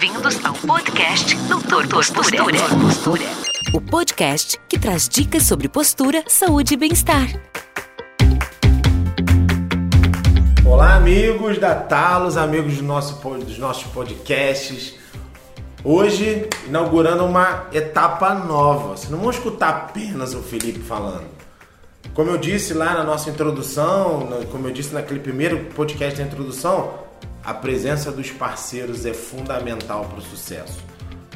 Bem-vindos ao podcast Doutor Postura. Postura. O podcast que traz dicas sobre postura, saúde e bem-estar. Olá, amigos da Talos, amigos do nosso, dos nossos podcasts. Hoje, inaugurando uma etapa nova. Você não vão escutar apenas o Felipe falando. Como eu disse lá na nossa introdução, como eu disse naquele primeiro podcast da introdução, a presença dos parceiros é fundamental para o sucesso.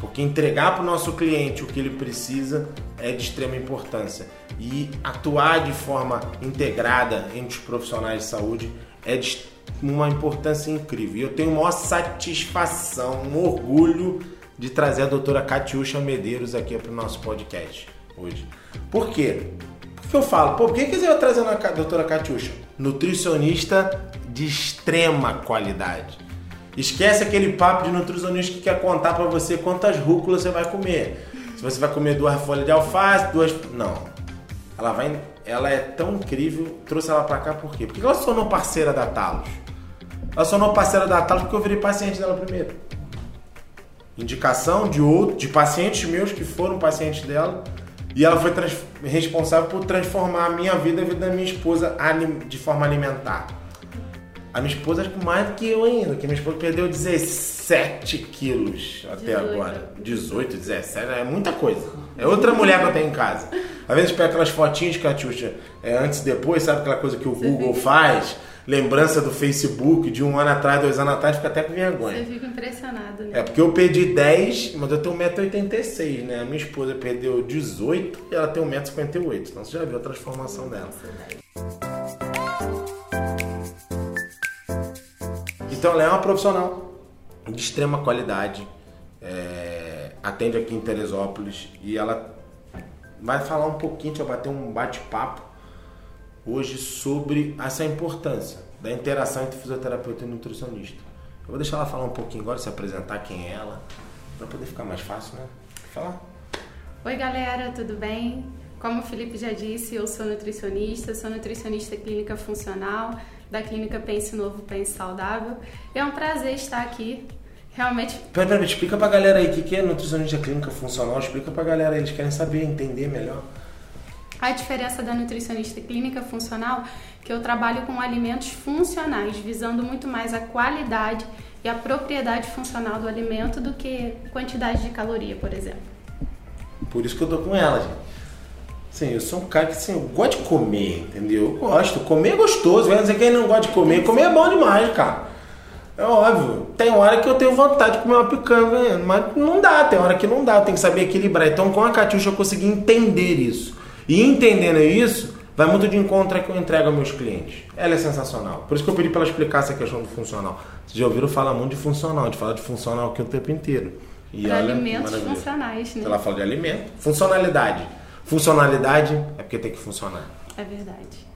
Porque entregar para o nosso cliente o que ele precisa é de extrema importância. E atuar de forma integrada entre os profissionais de saúde é de uma importância incrível. E eu tenho maior satisfação, um orgulho de trazer a doutora Catiuxa Medeiros aqui para o nosso podcast hoje. Por quê? Porque eu falo, por que, que vai trazer a doutora Catiuxa? Nutricionista de extrema qualidade. Esquece aquele papo de nutricionista que quer contar para você quantas rúculas você vai comer. Se você vai comer duas folhas de alface, duas. Não. Ela vai. Ela é tão incrível. Trouxe ela para cá por quê? Porque ela se tornou parceira da Talos. Ela se tornou parceira da Talos porque eu virei paciente dela primeiro. Indicação de outro, de pacientes meus que foram pacientes dela. E ela foi responsável por transformar a minha vida e a vida da minha esposa de forma alimentar. A minha esposa acho que mais do que eu ainda, que minha esposa perdeu 17 quilos até 18. agora. 18, 17, é muita coisa. É outra mulher que eu tenho em casa. Às vezes pega aquelas fotinhas, Catiuxa, é, antes e depois, sabe aquela coisa que o Você Google fica... faz? Lembrança do Facebook de um ano atrás, dois anos atrás, fica até com vergonha. Você fica impressionado, né? É porque eu perdi 10, mas eu tenho 1,86m, né? A minha esposa perdeu 18 e ela tem 1,58m. Então você já viu a transformação dela. Então ela é uma profissional de extrema qualidade, é, atende aqui em Teresópolis e ela vai falar um pouquinho, vai bater um bate-papo hoje sobre essa importância da interação entre fisioterapeuta e nutricionista. Eu vou deixar ela falar um pouquinho agora, se apresentar quem é ela, para poder ficar mais fácil, né? Falar. Oi, galera, tudo bem? Como o Felipe já disse, eu sou nutricionista, sou nutricionista clínica funcional da clínica Pense Novo, Pense Saudável. É um prazer estar aqui. Realmente. Peraí, pera, explica pra galera aí o que é nutricionista clínica funcional. Explica pra galera aí, eles querem saber, entender melhor. A diferença da nutricionista clínica funcional que eu trabalho com alimentos funcionais, visando muito mais a qualidade e a propriedade funcional do alimento do que quantidade de caloria, por exemplo. Por isso que eu tô com ela, gente. Sim, eu sou um cara que assim, eu gosto de comer, entendeu? Eu gosto. Comer é gostoso, vai dizer quem não gosta de comer. Comer é bom demais, cara. É óbvio. Tem hora que eu tenho vontade de comer uma picanha, mas não dá, tem hora que não dá, tem que saber equilibrar. Então com a Catiuxa eu consegui entender isso. E entendendo isso, vai muito de encontro que eu entrego aos meus clientes. Ela é sensacional. Por isso que eu pedi para ela explicar essa questão do funcional. Vocês já ouviram falar muito de funcional, de falar de funcional aqui o tempo inteiro. E para alimentos funcionais, né? Ela fala de alimento. Funcionalidade. Funcionalidade é porque tem que funcionar. É verdade.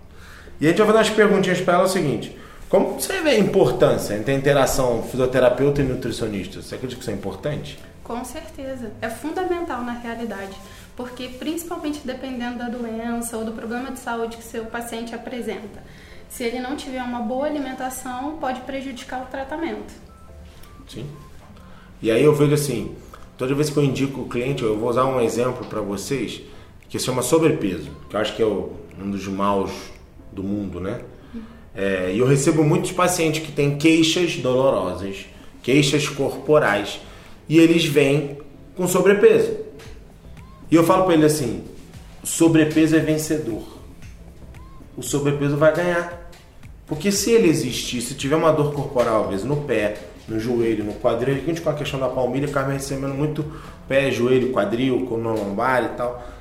E a gente vai fazer umas perguntinhas para ela o seguinte: como você vê a importância entre a interação fisioterapeuta e nutricionista? Você acredita que isso é importante? Com certeza. É fundamental na realidade. Porque, principalmente dependendo da doença ou do problema de saúde que seu paciente apresenta, se ele não tiver uma boa alimentação, pode prejudicar o tratamento. Sim. E aí eu vejo assim: toda vez que eu indico o cliente, eu vou usar um exemplo para vocês que se chama sobrepeso, que eu acho que é um dos maus do mundo, né? É, e eu recebo muitos pacientes que têm queixas dolorosas, queixas corporais, e eles vêm com sobrepeso. E eu falo para ele assim: sobrepeso é vencedor. O sobrepeso vai ganhar. Porque se ele existir, se tiver uma dor corporal, às vezes no pé, no joelho, no quadril, a gente com a questão da palmilha, acaba recebendo muito pé, joelho, quadril, no lombar e tal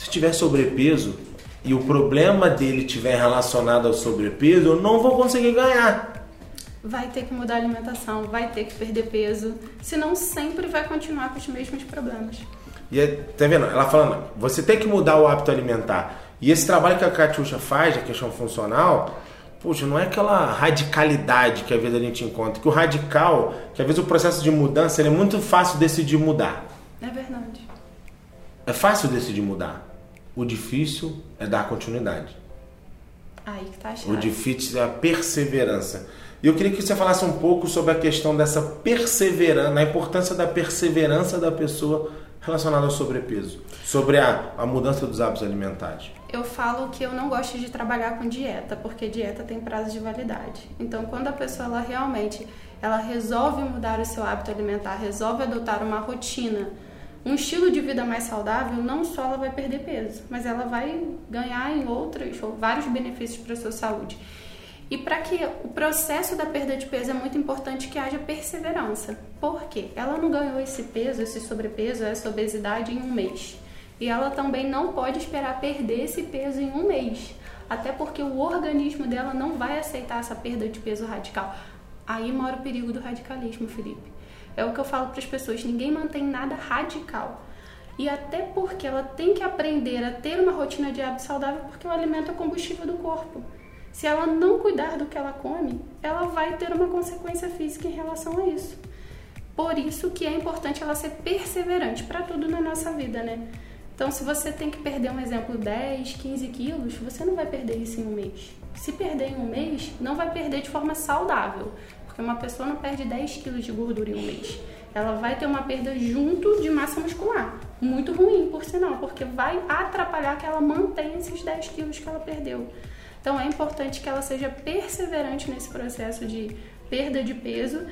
se tiver sobrepeso e o problema dele tiver relacionado ao sobrepeso, eu não vou conseguir ganhar. Vai ter que mudar a alimentação, vai ter que perder peso, senão sempre vai continuar com os mesmos problemas. E é, tá vendo? Ela falando, você tem que mudar o hábito alimentar. E esse trabalho que a Catiuxa faz, a questão funcional, poxa, não é aquela radicalidade que às vezes a gente encontra. Que o radical, que às vezes o processo de mudança, é muito fácil decidir mudar. É verdade. É fácil decidir mudar. O difícil é dar continuidade. Aí que tá O difícil é a perseverança. E eu queria que você falasse um pouco sobre a questão dessa perseverança, a importância da perseverança da pessoa relacionada ao sobrepeso, sobre a, a mudança dos hábitos alimentares. Eu falo que eu não gosto de trabalhar com dieta, porque dieta tem prazo de validade. Então, quando a pessoa ela realmente ela resolve mudar o seu hábito alimentar, resolve adotar uma rotina, um estilo de vida mais saudável, não só ela vai perder peso, mas ela vai ganhar em outros ou vários benefícios para a sua saúde. E para que o processo da perda de peso é muito importante que haja perseverança. Por quê? Ela não ganhou esse peso, esse sobrepeso, essa obesidade em um mês. E ela também não pode esperar perder esse peso em um mês. Até porque o organismo dela não vai aceitar essa perda de peso radical. Aí mora o perigo do radicalismo, Felipe. É o que eu falo para as pessoas: ninguém mantém nada radical. E até porque ela tem que aprender a ter uma rotina de hábito saudável, porque o alimento é o combustível do corpo. Se ela não cuidar do que ela come, ela vai ter uma consequência física em relação a isso. Por isso que é importante ela ser perseverante para tudo na nossa vida, né? Então, se você tem que perder, um exemplo, 10, 15 quilos, você não vai perder isso em um mês. Se perder em um mês, não vai perder de forma saudável, uma pessoa não perde 10 quilos de gordura em um mês. Ela vai ter uma perda junto de massa muscular. Muito ruim, por sinal, porque vai atrapalhar que ela mantenha esses 10 quilos que ela perdeu. Então é importante que ela seja perseverante nesse processo de perda de peso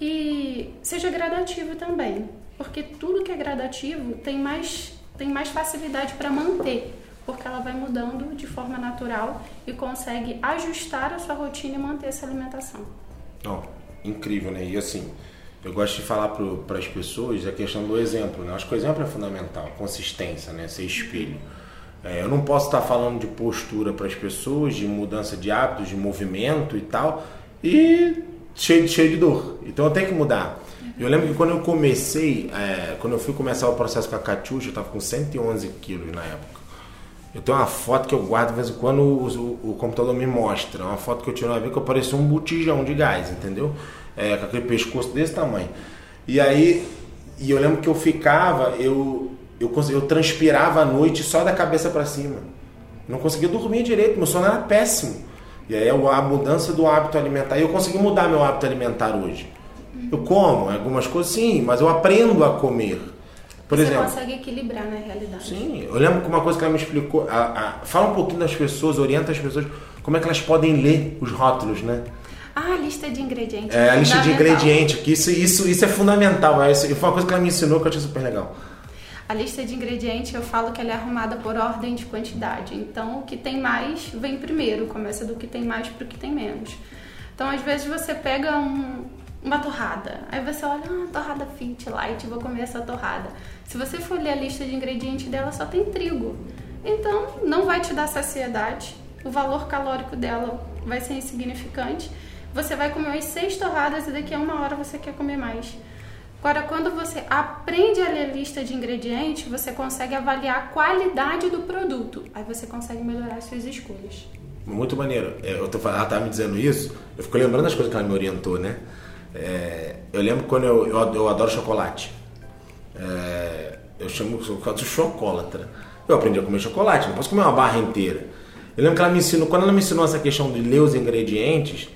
e seja gradativo também, porque tudo que é gradativo tem mais, tem mais facilidade para manter, porque ela vai mudando de forma natural e consegue ajustar a sua rotina e manter essa alimentação. Oh, incrível, né? E assim, eu gosto de falar para as pessoas a questão do exemplo, né? Acho que o exemplo é fundamental, consistência, né? Ser espelho. É, eu não posso estar falando de postura para as pessoas, de mudança de hábitos, de movimento e tal, e cheio, cheio de dor. Então eu tenho que mudar. Eu lembro que quando eu comecei, é, quando eu fui começar o processo com a Catiuxa, eu estava com 111 quilos na época. Eu tenho uma foto que eu guardo de vez em quando o, o, o computador me mostra. Uma foto que eu tirei uma vez que eu um botijão de gás, entendeu? É, com aquele pescoço desse tamanho. E aí, e eu lembro que eu ficava, eu, eu, eu transpirava à noite só da cabeça para cima. Não conseguia dormir direito, meu sono era péssimo. E aí a mudança do hábito alimentar. E eu consegui mudar meu hábito alimentar hoje. Eu como algumas coisas sim, mas eu aprendo a comer. Por Você exemplo, consegue equilibrar na realidade. Sim, eu lembro que uma coisa que ela me explicou. A, a, fala um pouquinho das pessoas, orienta as pessoas como é que elas podem ler os rótulos, né? Ah, a lista de ingredientes. É, a lista de ingredientes, que isso, isso, isso é fundamental. É, isso, foi uma coisa que ela me ensinou que eu achei super legal. A lista de ingredientes eu falo que ela é arrumada por ordem de quantidade. Então, o que tem mais vem primeiro, começa do que tem mais para o que tem menos. Então, às vezes você pega um, uma torrada, aí você olha, ah, torrada fit, light, vou comer essa torrada. Se você for ler a lista de ingredientes dela, só tem trigo. Então, não vai te dar saciedade, o valor calórico dela vai ser insignificante. Você vai comer umas seis torradas e daqui a uma hora você quer comer mais. Agora, quando você aprende a ler lista de ingredientes, você consegue avaliar a qualidade do produto. Aí você consegue melhorar suas escolhas. Muito maneiro. É, eu tô, ela tá me dizendo isso, eu fico lembrando das coisas que ela me orientou, né? É, eu lembro quando eu, eu, eu adoro chocolate. É, eu chamo de chocolatra. Eu aprendi a comer chocolate, não posso comer uma barra inteira. Eu lembro que ela me ensinou, quando ela me ensinou essa questão de ler os ingredientes,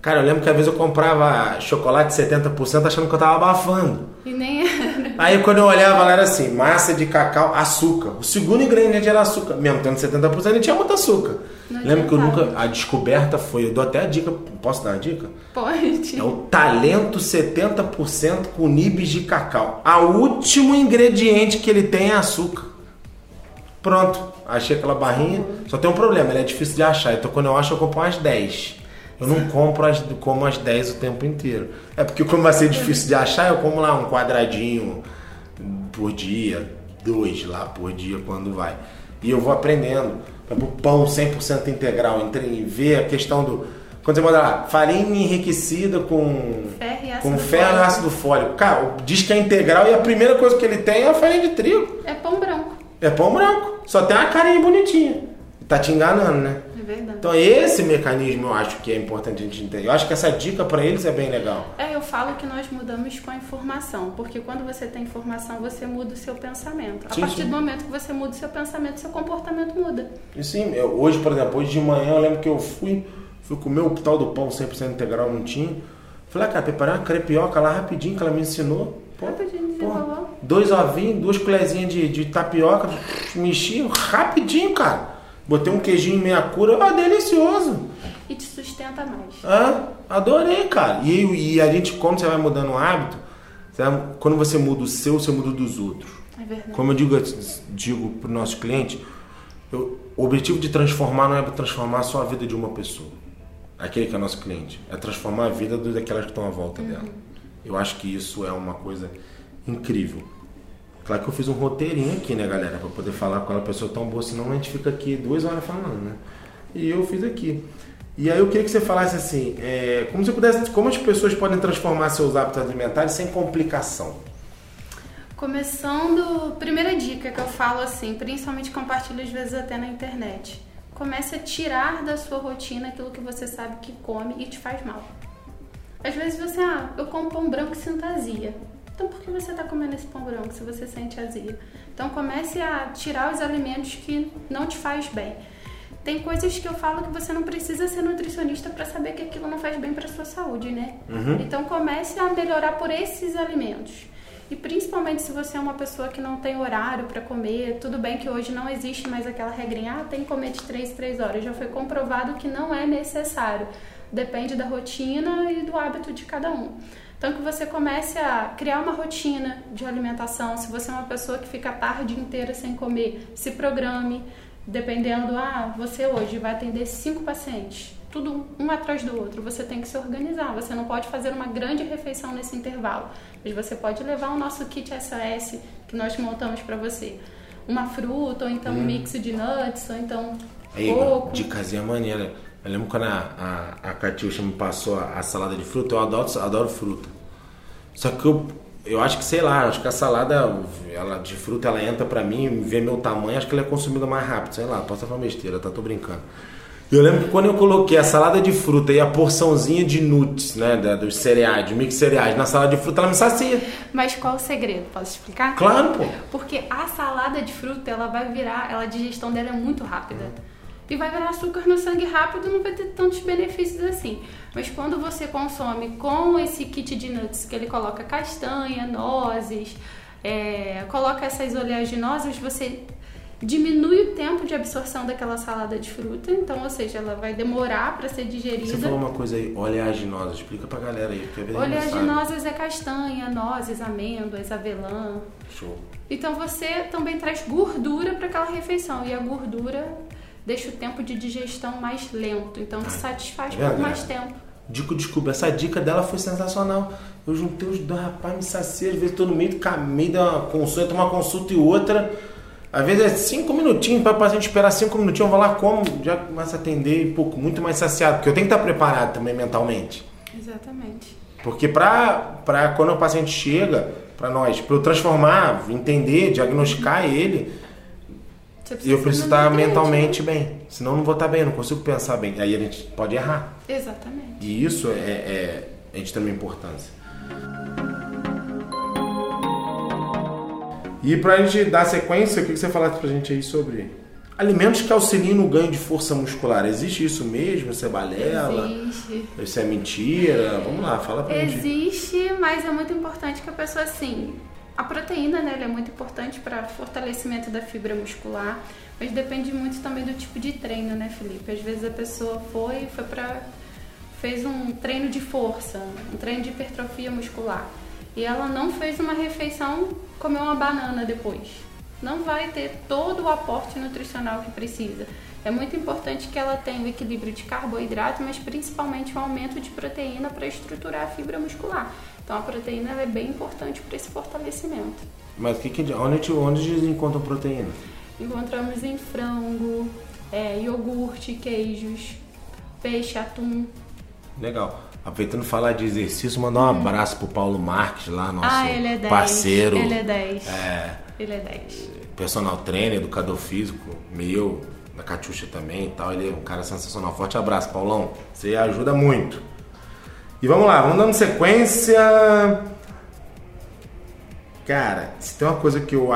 Cara, eu lembro que às vezes eu comprava chocolate 70% achando que eu tava abafando. E nem era. Aí quando eu olhava lá era assim, massa de cacau, açúcar. O segundo ingrediente era açúcar. Mesmo tendo 70% ele tinha muito açúcar. Não lembro que eu nunca. A descoberta foi. Eu dou até a dica. Posso dar uma dica? Pode. É o talento 70% com nibs de cacau. A último ingrediente que ele tem é açúcar. Pronto. Achei aquela barrinha. Só tem um problema, ele é difícil de achar. Então quando eu acho, eu compro umas 10. Eu não compro as, como as 10 o tempo inteiro. É porque como vai ser difícil de achar, eu como lá um quadradinho por dia, dois lá por dia quando vai. E eu vou aprendendo. O pão 100% integral, entre ver a questão do quando você manda lá, farinha enriquecida com ferro e ácido, com ferro e ácido fólico. Cara, diz que é integral e a primeira coisa que ele tem é a farinha de trigo. É pão branco. É pão branco. Só tem uma carinha bonitinha. Tá te enganando, né? Então esse mecanismo eu acho que é importante a gente entender. Eu acho que essa dica para eles é bem legal. É, eu falo que nós mudamos com a informação, porque quando você tem informação, você muda o seu pensamento. A sim, partir sim. do momento que você muda o seu pensamento, seu comportamento muda. E sim, eu, hoje, por exemplo, hoje de manhã eu lembro que eu fui Fui comer o tal do pão 100% integral, não tinha. Falei, ah, cara, preparei uma crepioca lá rapidinho que ela me ensinou. Pô, rapidinho, pô, dois ovinhos, duas colherzinhas de, de tapioca, mexi rapidinho, cara. Botei um queijinho meia cura, ah, delicioso. E te sustenta mais. Ah, adorei, cara. E, e a gente, quando você vai mudando o hábito, quando você muda o seu, você muda o dos outros. É verdade. Como eu digo, digo para o nosso cliente, eu, o objetivo de transformar não é transformar só a vida de uma pessoa. Aquele que é nosso cliente. É transformar a vida daquelas que estão à volta uhum. dela. Eu acho que isso é uma coisa incrível. Claro que eu fiz um roteirinho aqui, né, galera, para poder falar com aquela pessoa tão boa, senão a gente fica aqui duas horas falando, né? E eu fiz aqui. E aí eu queria que você falasse assim, é, como você pudesse, como as pessoas podem transformar seus hábitos alimentares sem complicação. Começando, primeira dica que eu falo assim, principalmente compartilho às vezes até na internet. Comece a tirar da sua rotina aquilo que você sabe que come e te faz mal. Às vezes você, ah, eu como pão branco e sinto azia. Então por que você está comendo esse pão branco se você sente azia? Então comece a tirar os alimentos que não te faz bem. Tem coisas que eu falo que você não precisa ser nutricionista para saber que aquilo não faz bem para sua saúde, né? Uhum. Então comece a melhorar por esses alimentos. E principalmente se você é uma pessoa que não tem horário para comer, tudo bem que hoje não existe mais aquela regrinha, ah, tem que comer de 3 3 horas. Já foi comprovado que não é necessário. Depende da rotina e do hábito de cada um. Então que você comece a criar uma rotina de alimentação. Se você é uma pessoa que fica a tarde inteira sem comer, se programe. Dependendo, ah, você hoje vai atender cinco pacientes, tudo um atrás do outro. Você tem que se organizar. Você não pode fazer uma grande refeição nesse intervalo, mas você pode levar o nosso kit SOS que nós montamos para você. Uma fruta, ou então hum. um mix de nuts, ou então Aí, coco. De casinha maneira. Eu lembro quando a, a, a Catiuxa me passou a, a, salada de fruta, eu adoro, adoro fruta. Só que eu, eu acho que, sei lá, acho que a salada ela, de fruta ela entra pra mim, vê meu tamanho, acho que ela é consumida mais rápido, sei lá, posso falar besteira, tá? Tô brincando. Eu lembro que quando eu coloquei a salada de fruta e a porçãozinha de nuts, né, dos cereais, de mix cereais na salada de fruta, ela me sacia. Mas qual o segredo? Posso explicar? Claro, pô. Porque a salada de fruta, ela vai virar, ela, a digestão dela é muito rápida. E vai virar açúcar no sangue rápido, não vai ter tantos benefícios assim. Mas quando você consome com esse kit de nuts, que ele coloca castanha, nozes, é, coloca essas oleaginosas, você diminui o tempo de absorção daquela salada de fruta, então, ou seja, ela vai demorar para ser digerida. Você falou uma coisa aí, oleaginosa, explica pra galera aí, porque Oleaginosas é castanha, nozes, amêndoas, avelã. Show. Então você também traz gordura para aquela refeição e a gordura deixa o tempo de digestão mais lento, então te satisfaz é por mais tempo. Dico, desculpa, essa dica dela foi sensacional. Eu juntei os dois, rapaz, me sacia, às vezes tô no meio do caminho, uma consulta, uma consulta e outra. Às vezes é cinco minutinhos para o paciente esperar cinco minutinhos, eu vou lá como, já começa a atender um pouco, muito mais saciado, porque eu tenho que estar preparado também mentalmente. Exatamente. Porque para quando o paciente chega, para nós, para eu transformar, entender, diagnosticar ele, eu preciso estar mentalmente né? bem. Senão eu não vou estar bem, não consigo pensar bem. Aí a gente pode errar. Exatamente. E isso é, é, é de também importância. E para a gente dar sequência, o que você falasse para a gente aí sobre alimentos que auxiliam no ganho de força muscular? Existe isso mesmo? Isso é balela? Existe. Isso é mentira? Vamos lá, fala pra Existe, gente. Existe, mas é muito importante que a pessoa, assim, a proteína, né, é muito importante para fortalecimento da fibra muscular, mas depende muito também do tipo de treino, né, Felipe? Às vezes a pessoa foi, foi para fez um treino de força, um treino de hipertrofia muscular, e ela não fez uma refeição, comeu uma banana depois. Não vai ter todo o aporte nutricional que precisa. É muito importante que ela tenha o equilíbrio de carboidrato, mas principalmente o aumento de proteína para estruturar a fibra muscular. Então a proteína é bem importante para esse fortalecimento. Mas que que, onde, onde eles encontram proteína? Encontramos em frango, é, iogurte, queijos, peixe, atum. Legal. Aproveitando falar de exercício, mandar um hum. abraço pro Paulo Marques lá, nosso ah, ele é 10. parceiro. Ele é 10. É, ele é 10. Personal trainer, educador físico, meu, da Catiuxa também e tal. Ele é um cara sensacional. Forte abraço, Paulão. Você ajuda muito. E vamos lá, vamos dando sequência. Cara, se tem uma coisa que eu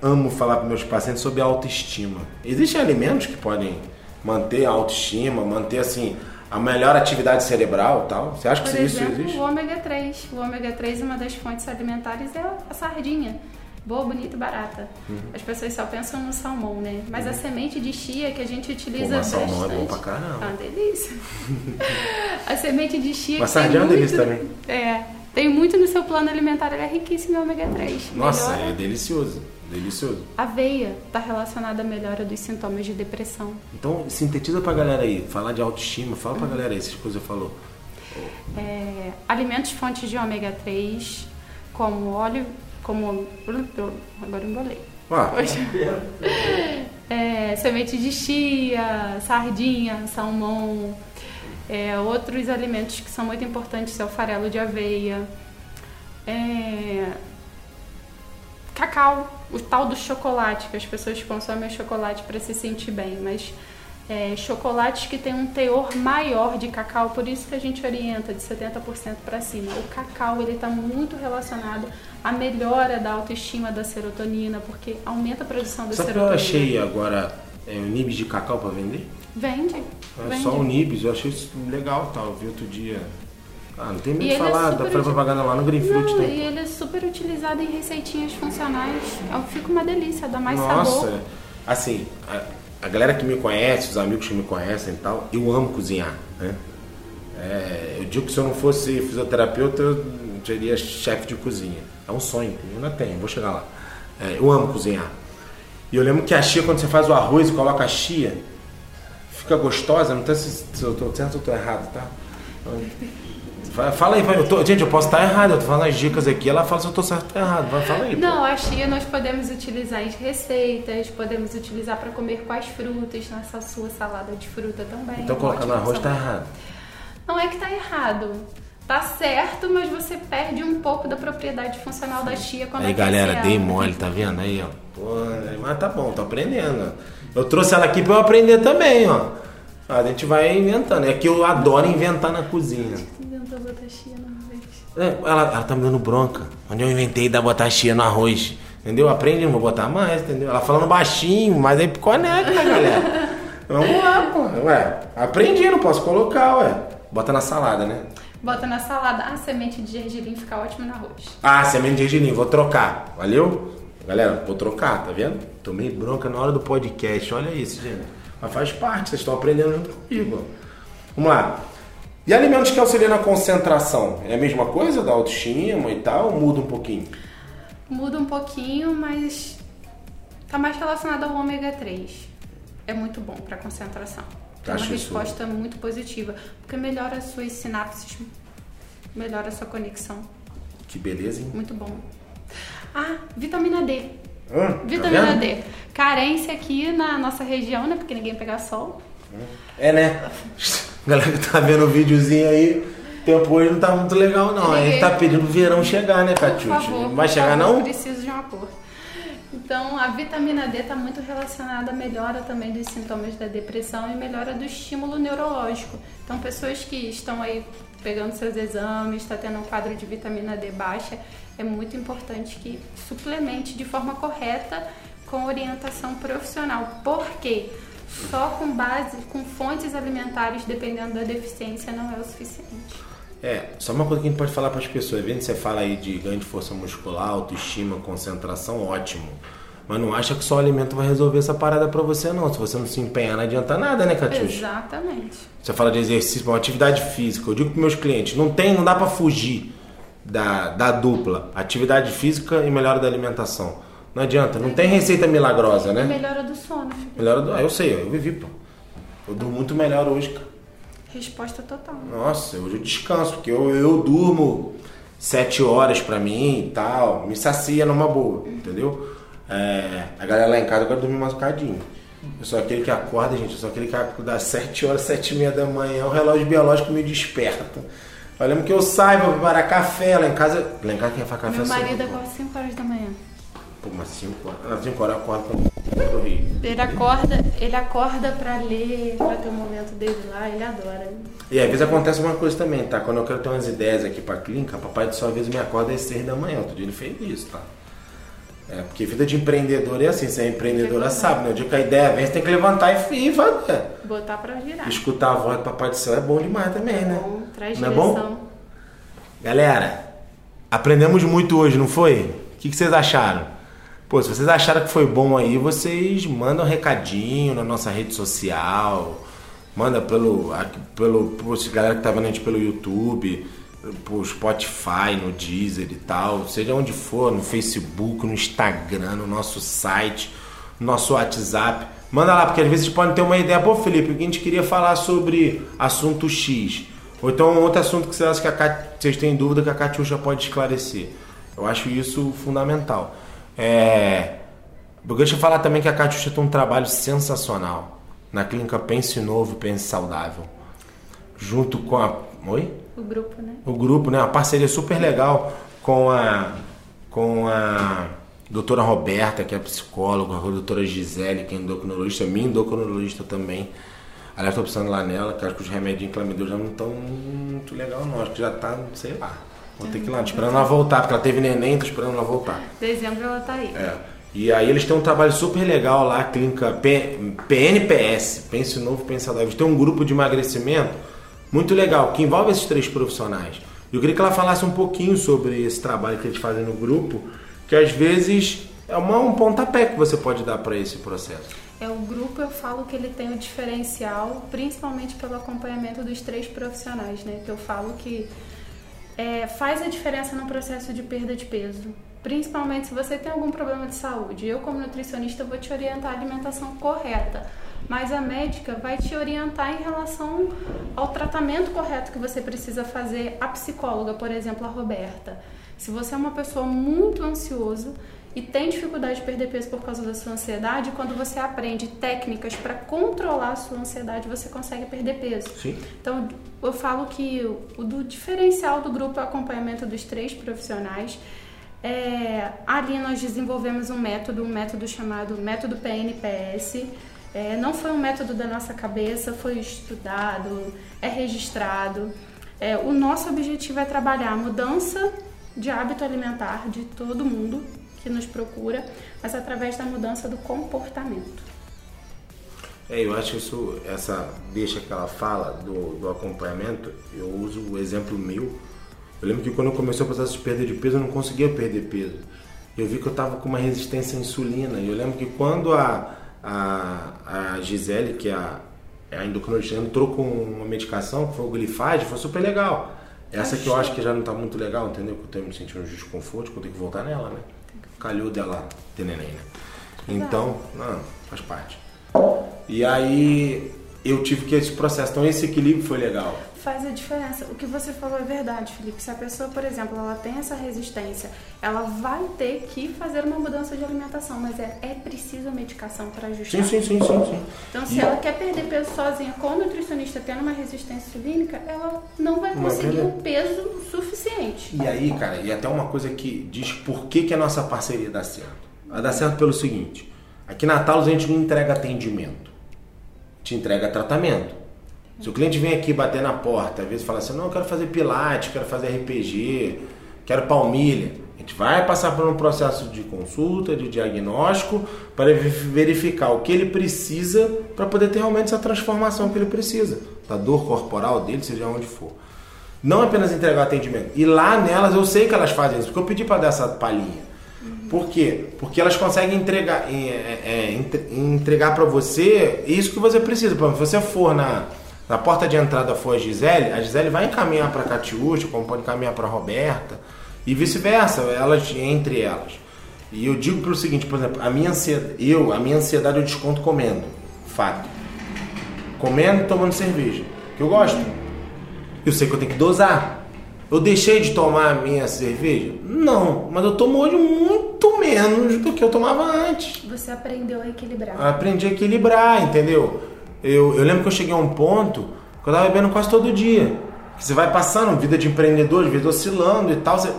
amo falar para meus pacientes sobre autoestima. Existem alimentos que podem manter a autoestima, manter assim a melhor atividade cerebral tal. Você acha que Por isso exemplo, existe? o ômega 3. O ômega 3, uma das fontes alimentares é a sardinha. Boa, bonita e barata. Uhum. As pessoas só pensam no salmão, né? Mas a semente de chia que a gente utiliza Pô, mas bastante. salmão é bom pra caramba. É uma delícia. a semente de chia Mas que sardinha é uma muito- delícia também. É. Tem muito no seu plano alimentar, ela é riquíssima em ômega 3. Nossa, Melhora- é delicioso. Delicioso. Aveia está relacionada à melhora dos sintomas de depressão. Então, sintetiza pra galera aí. Falar de autoestima, fala pra galera aí essas coisas que falou. É, alimentos fontes de ômega 3, como óleo, como. Agora eu embolei. Ó, É, semente de chia, sardinha, salmão. É, outros alimentos que são muito importantes é o farelo de aveia. É, cacau, o tal do chocolate, que as pessoas consomem chocolate para se sentir bem, mas é, chocolates que tem um teor maior de cacau, por isso que a gente orienta de 70% para cima. O cacau ele está muito relacionado à melhora da autoestima da serotonina, porque aumenta a produção da sabe o que eu serotonina. achei agora? É, o nibs de cacau pra vender? Vende. É só o nibs, eu achei isso legal tal. Eu vi outro dia. Ah, não tem medo de é falar, dá pra propaganda lá no Green Fruit Não, também. e ele é super utilizado em receitinhas funcionais. É- Fica uma delícia, dá mais Nossa, sabor. assim, a, a galera que me conhece, os amigos que me conhecem e tal, eu amo cozinhar, né? É, eu digo que se eu não fosse fisioterapeuta, eu seria chefe de cozinha. É um sonho, eu ainda tenho, vou chegar lá. É, eu amo cozinhar. E eu lembro que a chia, quando você faz o arroz e coloca a chia, fica gostosa, não sei se, se eu tô certo ou tô errado, tá? Fala- aí, eu tô- gente, eu posso estar errado, eu tô falando as dicas aqui, ela fala se eu tô certo ou errado. Vai, Fala aí. pô. Não, a chia nós podemos utilizar em receitas, podemos utilizar para comer com as frutas, nessa sua salada de fruta também. Então colocar no arroz tá opção. errado. Não é que tá errado. Tá certo, mas você perde um pouco da propriedade funcional da chia quando Aí galera, dei mole, tá vendo aí, ó? Pô, mas tá bom, tô aprendendo. Eu trouxe ela aqui pra eu aprender também, ó. A gente vai inventando. É que eu adoro inventar na cozinha. Inventou botar chia no arroz. É, ela, ela tá me dando bronca. Onde eu inventei da botar chia no arroz. Entendeu? Aprende, não vou botar mais, entendeu? Ela falando baixinho, mas aí conecta, galera. Vamos lá, pô. Ué, aprendi, não posso colocar, ué. Bota na salada, né? Bota na salada. Ah, semente de gergelim fica ótimo no arroz. Ah, semente de gergelim, vou trocar. Valeu? Galera, vou trocar, tá vendo? Tomei bronca na hora do podcast, olha isso, gente. Mas faz parte, vocês estão aprendendo junto comigo. Vamos lá. E alimentos que auxiliam na concentração? É a mesma coisa da autoestima e tal? Ou muda um pouquinho? Muda um pouquinho, mas tá mais relacionado ao ômega 3. É muito bom para concentração. Tem uma Acho isso- resposta muito positiva, porque melhora as suas sinapses, melhora a sua conexão. Que beleza, hein? Muito bom. Ah, vitamina D. Tá Vitamina vendo? D. Carência aqui na nossa região, né? Porque ninguém pega sol. É, né? Galera que tá vendo o videozinho aí, o tempo hoje não tá muito legal, não. A gente tá pedindo o verão chegar, né, favor, Não vai chegar, favor, não? Preciso de um acordo. Então, a vitamina D está muito relacionada à melhora também dos sintomas da depressão e melhora do estímulo neurológico. Então, pessoas que estão aí pegando seus exames, está tendo um quadro de vitamina D baixa, é muito importante que suplemente de forma correta com orientação profissional. Porque só com base, com fontes alimentares, dependendo da deficiência, não é o suficiente. É, só uma coisa que a gente pode falar para as pessoas. Vendo você fala aí de ganho de força muscular, autoestima, concentração, ótimo. Mas não acha que só o alimento vai resolver essa parada para você, não. Se você não se empenhar, não adianta nada, né, Catiuxa? Exatamente. Você fala de exercício, uma atividade física. Eu digo para meus clientes, não tem, não dá para fugir da, da dupla. Atividade física e melhora da alimentação. Não adianta, não tem receita milagrosa, né? Melhora do sono, filho. Melhora do... Ah, eu sei, eu vivi, pô. Eu durmo muito melhor hoje, cara. Resposta total. Nossa, hoje eu descanso, porque eu, eu durmo sete horas pra mim e tal, me sacia numa boa, entendeu? É, a galera lá em casa agora dormir mais um bocadinho. Eu sou aquele que acorda, gente, eu sou aquele que acorda às sete horas, sete e meia da manhã, o relógio biológico me desperta. Eu lembro que eu saio pra preparar café lá em casa. Lá em casa quem faz café Meu marido acorda 5 horas da manhã. Pô, mas cinco horas. Não, cinco horas eu acordo pra pro Rio. Ele acorda, ele acorda pra ler, pra ter o momento dele lá, ele adora. E às vezes acontece uma coisa também, tá? Quando eu quero ter umas ideias aqui pra clínica, papai do céu às vezes me acorda às seis da manhã. Outro dia ele fez isso, tá? É, porque vida de empreendedor é assim, você é empreendedora sabe, né? O dia que a ideia vem, você tem que levantar e, e fazer. Botar pra girar. Escutar a voz do Papai do Céu é bom demais também, né? Bom, traz Não é bom? Galera, aprendemos muito hoje, não foi? O que, que vocês acharam? Pô, se vocês acharam que foi bom aí, vocês mandam um recadinho na nossa rede social, manda pelo, pelo, galera que tá vendo a gente pelo YouTube, pro Spotify, no Deezer e tal, seja onde for, no Facebook, no Instagram, no nosso site, no nosso WhatsApp. Manda lá, porque às vezes podem ter uma ideia, pô Felipe, a gente queria falar sobre assunto X. Ou então outro assunto que vocês acham que a Cat... vocês têm dúvida que a Catiuxa pode esclarecer. Eu acho isso fundamental. É... Eu gosto de falar também que a Catiuxa tem um trabalho sensacional na clínica Pense Novo, Pense Saudável. Junto com a. Oi? O grupo, né? o grupo, né? Uma parceria super legal com a com a doutora Roberta, que é psicóloga, a doutora Gisele, que é endocrinologista, minha endocrinologista também. Aliás, estou precisando lá nela, que acho que os remédios deu já não estão muito legal não, acho que já tá, sei lá. Vou ter que ir lá, tô esperando ela voltar, porque ela teve neném, tô esperando ela voltar. Dezembro ela tá aí. É. E aí eles têm um trabalho super legal lá, a clínica P- PNPS, Pense Novo, Saudável. Eles têm um grupo de emagrecimento muito legal, que envolve esses três profissionais. Eu queria que ela falasse um pouquinho sobre esse trabalho que eles fazem no grupo, que às vezes é uma, um pontapé que você pode dar para esse processo. É o grupo, eu falo que ele tem o diferencial, principalmente pelo acompanhamento dos três profissionais, né? Que eu falo que é, faz a diferença no processo de perda de peso. Principalmente se você tem algum problema de saúde. Eu, como nutricionista, vou te orientar a alimentação correta. Mas a médica vai te orientar em relação ao tratamento correto que você precisa fazer. A psicóloga, por exemplo, a Roberta. Se você é uma pessoa muito ansiosa e tem dificuldade de perder peso por causa da sua ansiedade, quando você aprende técnicas para controlar a sua ansiedade, você consegue perder peso. Sim. Então, eu falo que o do diferencial do grupo é o acompanhamento dos três profissionais. É, ali nós desenvolvemos um método, um método chamado método PNPS. É, não foi um método da nossa cabeça, foi estudado, é registrado. É, o nosso objetivo é trabalhar a mudança de hábito alimentar de todo mundo que nos procura, mas através da mudança do comportamento. É, eu acho isso, essa deixa que ela fala do, do acompanhamento, eu uso o exemplo meu. Eu lembro que quando eu comecei o processo de perda de peso, eu não conseguia perder peso. Eu vi que eu estava com uma resistência à insulina. E eu lembro que quando a, a, a Gisele, que é a, é a endocrinologista, entrou com uma medicação, que foi o glifade, foi super legal. Essa que eu acho que já não está muito legal, entendeu? Que eu tenho me sentindo um desconforto, que eu tenho que voltar nela, né? Calhou dela ter neném, né? Então, não, faz parte. E aí eu tive que esse processo, então esse equilíbrio foi legal. Faz a diferença. O que você falou é verdade, Felipe. Se a pessoa, por exemplo, ela tem essa resistência, ela vai ter que fazer uma mudança de alimentação, mas é, é preciso a medicação para ajustar. Sim, sim, sim, sim, sim. Então, se E- ela quer perder peso sozinha com o nutricionista tendo uma resistência insulínica, ela não vai Não vai conseguir o peso suficiente. E aí, cara, e até uma coisa que diz por que, que a nossa parceria dá certo. Ela dá certo pelo seguinte: aqui na Talos a gente não entrega atendimento, te entrega tratamento. Se o cliente vem aqui bater na porta, às vezes fala assim: não, eu quero fazer pilates, quero fazer RPG, quero palmilha. A gente vai passar por um processo de consulta, de diagnóstico, para ver- verificar o que ele precisa para poder ter realmente essa transformação que ele precisa, da dor corporal dele, seja onde for. Não apenas entregar atendimento. E lá nelas eu sei que elas fazem isso, porque eu pedi para dar essa palhinha. Por quê? Porque elas conseguem entregar, é, é, entre- entregar para você isso que você precisa. Por exemplo, se você for na, na porta de entrada for a Gisele, a Gisele vai encaminhar para a Catiúcha, como pode encaminhar para a Roberta, e vice-versa, elas entre elas. E eu digo pelo seguinte, por exemplo, a minha ansiedade, eu, a minha ansiedade eu desconto comendo. Fato. Comendo tomando cerveja. Que eu gosto. Eu sei que eu tenho que dosar. Eu deixei de tomar a minha cerveja? Não, mas eu tomo hoje muito menos do que eu tomava antes. Você aprendeu a equilibrar. Aprendi a equilibrar, entendeu? Eu, eu lembro que eu cheguei a um ponto que eu tava bebendo quase todo dia. Você vai passando, vida de empreendedor, vezes oscilando e tal. Você,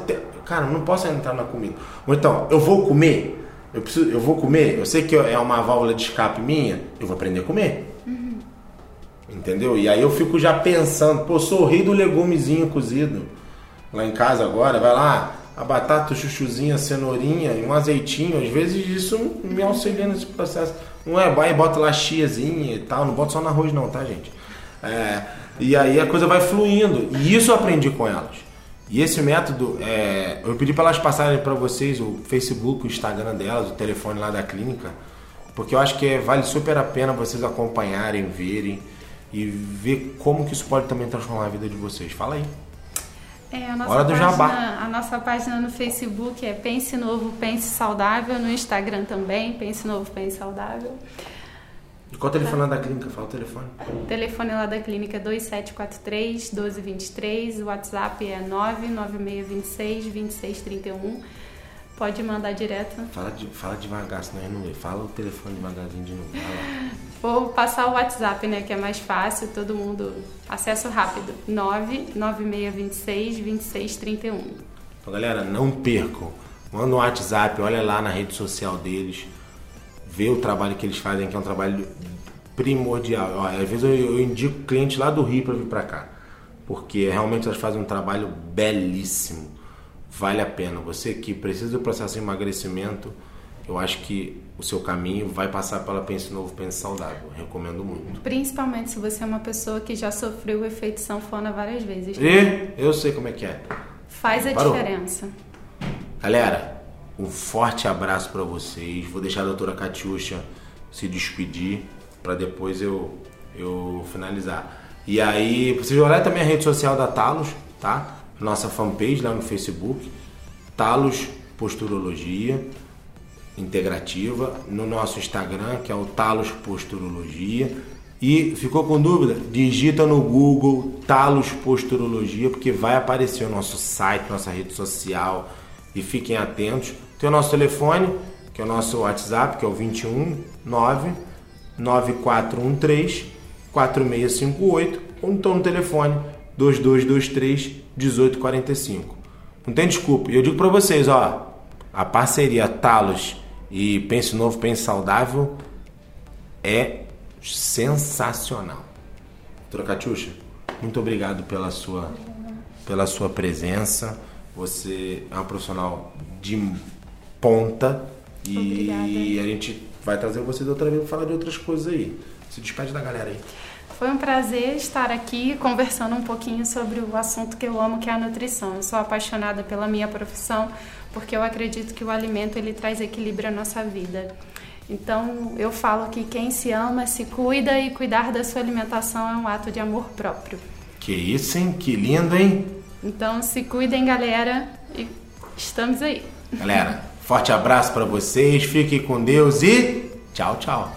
cara, eu não posso entrar na comida. Ou então, eu vou comer, eu, preciso, eu vou comer, eu sei que é uma válvula de escape minha, eu vou aprender a comer. Entendeu? E aí eu fico já pensando, pô, sou o rei do legumezinho cozido. Lá em casa agora, vai lá, a batata, o chuchuzinho, a cenourinha e um azeitinho, às vezes isso me auxilia nesse processo. Não é, vai e bota lá chiazinha e tal, não bota só no arroz não, tá, gente? É, e aí a coisa vai fluindo. E isso eu aprendi com elas. E esse método, é, eu pedi para elas passarem para vocês o Facebook, o Instagram delas, o telefone lá da clínica, porque eu acho que é, vale super a pena vocês acompanharem, verem e ver como que isso pode também transformar a vida de vocês. Fala aí. É, a nossa Hora do página, jabá. A nossa página no Facebook é Pense Novo, Pense Saudável, no Instagram também, Pense Novo, Pense Saudável. Qual o telefone lá da clínica? Fala o telefone. O telefone lá da clínica é 2743 1223, o WhatsApp é 99626 2631. Pode mandar direto. Fala, de, fala devagar, senão eu não vê. Fala o telefone devagarzinho de novo. Vou passar o WhatsApp, né? Que é mais fácil, todo mundo. Acesso rápido. 99626 2631. Então, galera, não percam. Manda um WhatsApp, olha lá na rede social deles ver o trabalho que eles fazem, que é um trabalho primordial. Ó, às vezes eu, eu indico clientes lá do Rio para vir para cá, porque realmente elas fazem um trabalho belíssimo. Vale a pena. Você que precisa do processo de emagrecimento, eu acho que o seu caminho vai passar pela Pense Novo, Pense Saudável. Recomendo muito. Principalmente se você é uma pessoa que já sofreu o efeito sanfona várias vezes. E eu sei como é que é. Faz a Parou. diferença. Galera, um forte abraço para vocês. Vou deixar a doutora Catiuxa se despedir para depois eu, eu finalizar. E aí, vocês olharem também a rede social da Talos, tá? Nossa fanpage lá no Facebook, Talos Posturologia Integrativa, no nosso Instagram, que é o Talos Posturologia. E ficou com dúvida? Digita no Google Talos Posturologia, porque vai aparecer o nosso site, nossa rede social. E fiquem atentos tem o nosso telefone, que é o nosso WhatsApp, que é o 21 9 9413 4658, ou então no telefone 2223 1845. Não tem desculpa. E eu digo para vocês, ó, a parceria Talos e Pense Novo, Pense Saudável é sensacional. Doutora Catiuxa, muito obrigado pela sua, pela sua presença. Você é uma profissional de ponta. E Obrigada. a gente vai trazer vocês outra vez para falar de outras coisas aí. Se despede da galera aí. Foi um prazer estar aqui conversando um pouquinho sobre o assunto que eu amo, que é a nutrição. Eu sou apaixonada pela minha profissão, porque eu acredito que o alimento ele traz equilíbrio à nossa vida. Então, eu falo que quem se ama, se cuida e cuidar da sua alimentação é um ato de amor próprio. Que isso, hein? Que lindo, hein? Então, se cuidem, galera, e estamos aí. Galera, Forte abraço para vocês, fiquem com Deus e tchau, tchau.